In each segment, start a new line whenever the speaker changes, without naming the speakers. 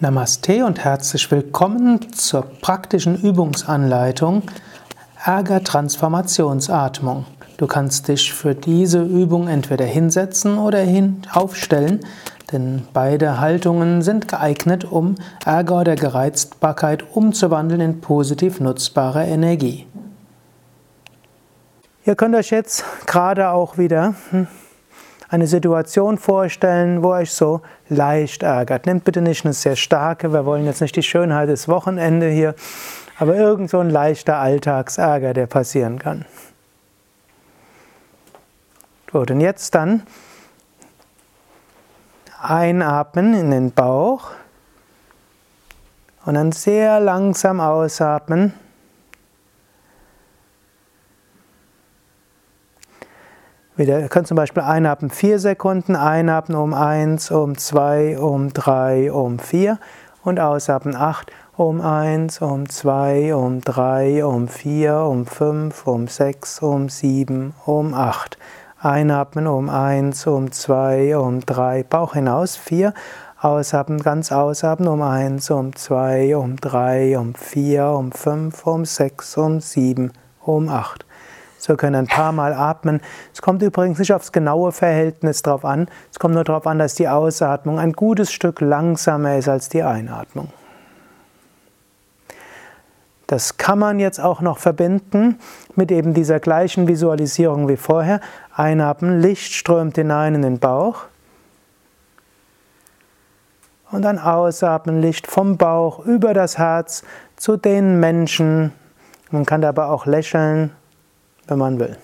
Namaste und herzlich willkommen zur praktischen Übungsanleitung Ärger-Transformationsatmung. Du kannst dich für diese Übung entweder hinsetzen oder hin aufstellen, denn beide Haltungen sind geeignet, um Ärger oder Gereiztbarkeit umzuwandeln in positiv nutzbare Energie. Ihr könnt euch jetzt gerade auch wieder hm, eine Situation vorstellen, wo euch so leicht ärgert. Nehmt bitte nicht eine sehr starke, wir wollen jetzt nicht die Schönheit des Wochenende hier, aber irgend so ein leichter Alltagsärger, der passieren kann. Gut, und jetzt dann einatmen in den Bauch und dann sehr langsam ausatmen. Ihr könnt zum Beispiel einatmen 4 Sekunden, einatmen um 1, um 2, um 3, um 4 und ausatmen 8, um 1, um 2, um 3, um 4, um 5, um 6, um 7, um 8. Einatmen um 1, um 2, um 3, Bauch hinaus 4. Ausatmen, ganz ausatmen um 1, um 2, um 3, um 4, um 5, um 6, um 7, um 8. So wir können ein paar Mal atmen. Es kommt übrigens nicht aufs genaue Verhältnis drauf an. Es kommt nur darauf an, dass die Ausatmung ein gutes Stück langsamer ist als die Einatmung. Das kann man jetzt auch noch verbinden mit eben dieser gleichen Visualisierung wie vorher. Einatmen, Licht strömt hinein in den Bauch. Und dann ausatmen, Licht vom Bauch über das Herz zu den Menschen. Man kann dabei auch lächeln wenn man will.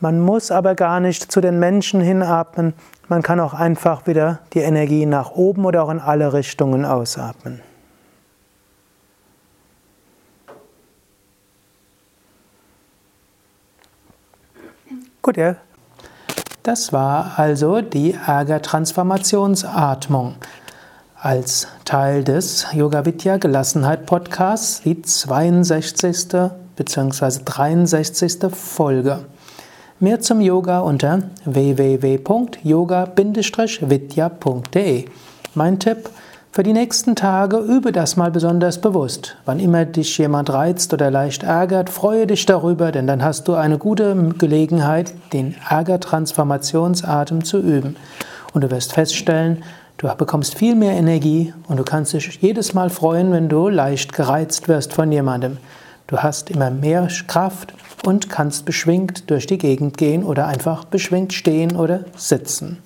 Man muss aber gar nicht zu den Menschen hinatmen, man kann auch einfach wieder die Energie nach oben oder auch in alle Richtungen ausatmen. Gut, ja. Das war also die Ärger-Transformationsatmung als Teil des Yoga Vidya Gelassenheit Podcasts, die 62. bzw. 63. Folge. Mehr zum Yoga unter www.yoga-vidya.de. Mein Tipp für die nächsten Tage übe das mal besonders bewusst. Wann immer dich jemand reizt oder leicht ärgert, freue dich darüber, denn dann hast du eine gute Gelegenheit, den Ärgertransformationsatem zu üben. Und du wirst feststellen, Du bekommst viel mehr Energie und du kannst dich jedes Mal freuen, wenn du leicht gereizt wirst von jemandem. Du hast immer mehr Kraft und kannst beschwingt durch die Gegend gehen oder einfach beschwingt stehen oder sitzen.